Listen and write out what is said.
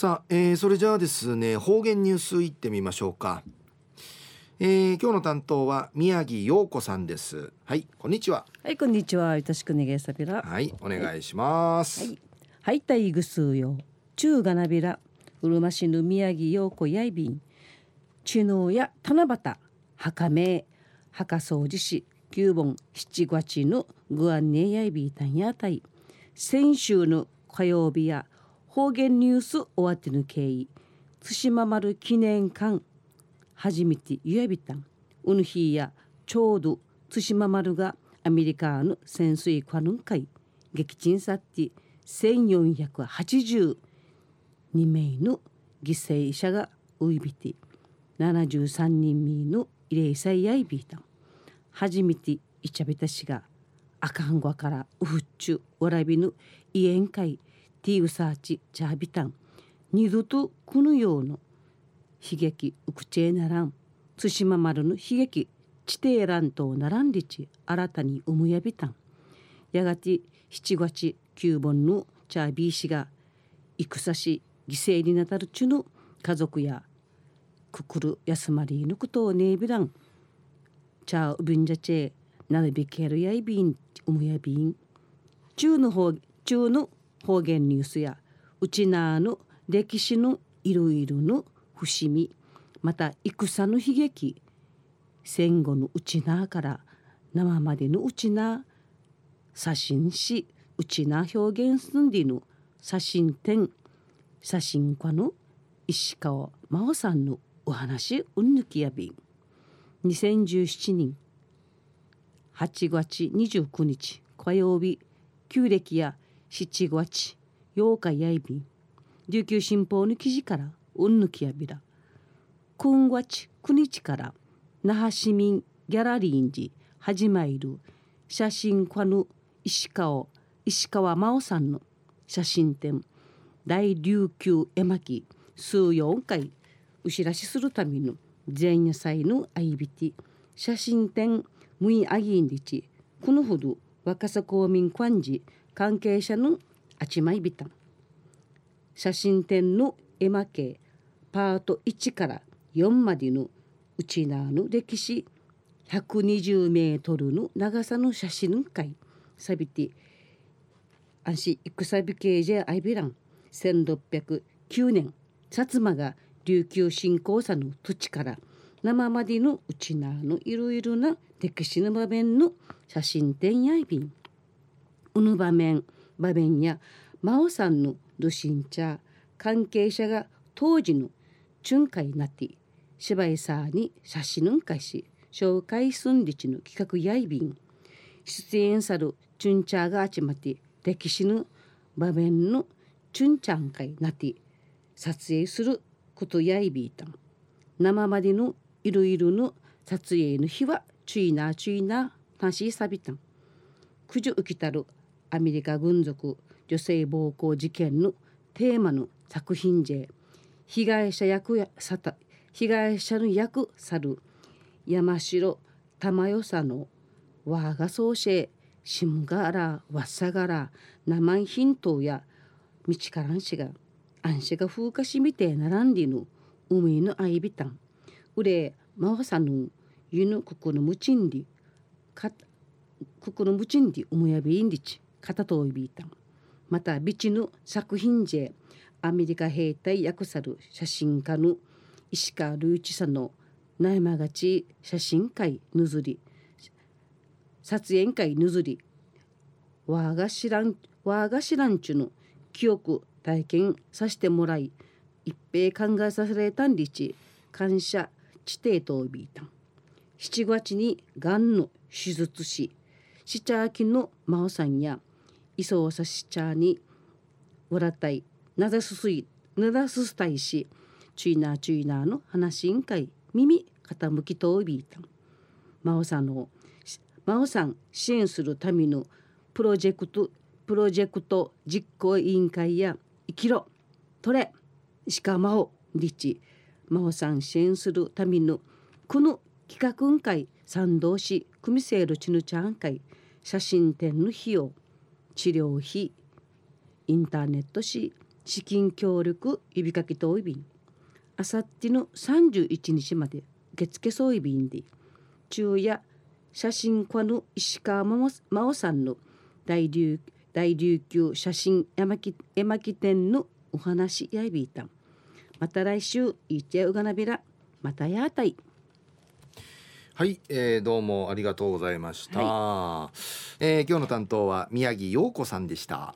さあ、えー、それじゃあですね方言ニュースいってみましょうか、えー、今日の担当は宮城陽子さんです。はいこんにちは。はいこんにちは。よろしくねげさびらはいお願いします。はい。はいたいぐすうよ中がなびらうるま市の宮城陽子やいびん知能や七夕墓名墓掃除し九本七月のグアンネやいびいたんやたい先週の火曜日や方言ニュース終わっての経緯。対馬丸記念館。初めてゆやびたん。うぬひやちょうど対馬丸がアメリカの潜水艦の会。撃沈さって1482名の犠牲者がういびて73人みの慰霊祭やいびたん。初めていちゃびたしが赤んごからうふっちゅわらびぬ委員会。ティーウサーチチャービタン。二度とこのような悲劇ウクチェーナラン対馬丸の悲劇地底乱闘ならんりち新たに生むやびたん。やがて七月九本のチャービー氏が戦し犠牲になたるちゅの家族やくくる休まりぬくとをねえびらん。チャーウビンジャチェなるべけるやいびんうむやびん。中の方中の方言ニュースやうちなーの歴史のいろいろの伏見また戦の悲劇戦後のうちなーから生までのうちな写真しうちな表現すんでの写真展写真家の石川真央さんのお話うんぬきやびん。2017年8月29日火曜日旧暦や7月8日やいび琉球新報の記事からうんぬきやびら今月9日から那覇市民ギャラリーに始まる写真家の石川石川真央さんの写真展大琉球絵巻数四回うしらしするための前夜祭のあいびて写真展むいあぎんりちこのほど若狭公民館児関係者のあちまいびたん。写真展の絵馬系パート1から4までのうちなの歴史120メートルの長さの写真会。さびて安心戦び系じゃあいびらん。1609年薩摩が琉球新興者の土地から生までのうちなのいろいろな歴史の場面の写真展やいびん。うぬ場面場面や真央さんのドシンチャ関係者が当時の巡回になって芝居さに写真んかし紹介すんりちの企画やいびん出演さるチュンチャーが集まって歴史の場面のチュンチャン会なって撮影することやいびいた。ん生までのいろいろの撮影の日は注意な注意なたしさびた。ん九十浮きたるアメリカ軍属女性暴行事件のテーマの作品で被害者役やさた被害者の役さる。山城玉代さの我が総生しむがらわっさがら生ヒントや道からんしがあんしが風化しみてならんりぬ海のあいびたんうれまわさぬゆぬくくのむちんりかくくのむちんりおもやびいんりち。片といびいたんまたビチの作品でアメリカ兵隊役さる写真家の石川隆一さんのなやまがち写真会ぬずり撮影会ぬずりわが知らんわが知らんちゅの記憶体験させてもらい一平考えさせられたんりち。感謝地底とびいたん7月にがんの手術ししちゃきの真央さんや磯をさしちゃにわらたいなざすすいなざすすたいしチュイナーチュイナーの話しんかい耳傾きとおびいた。真央さんの真央さん支援するためのプロジェクトプロジェクト実行委員会や生きろとれ。石川真央リチ。真央さん支援するためのこの企画委員会賛同し組せるちぬちゃん会写真展の費用。治療費インターネットし資金協力指かけといびんあさっての31日まで受付そういびんで昼夜写真家の石川真央さんの大流大琉球写真絵巻絵巻店のお話やいびいたん。また来週いっちゃうがなびらまたやあたいはい、えー、どうもありがとうございました、はい、えー、今日の担当は宮城陽子さんでした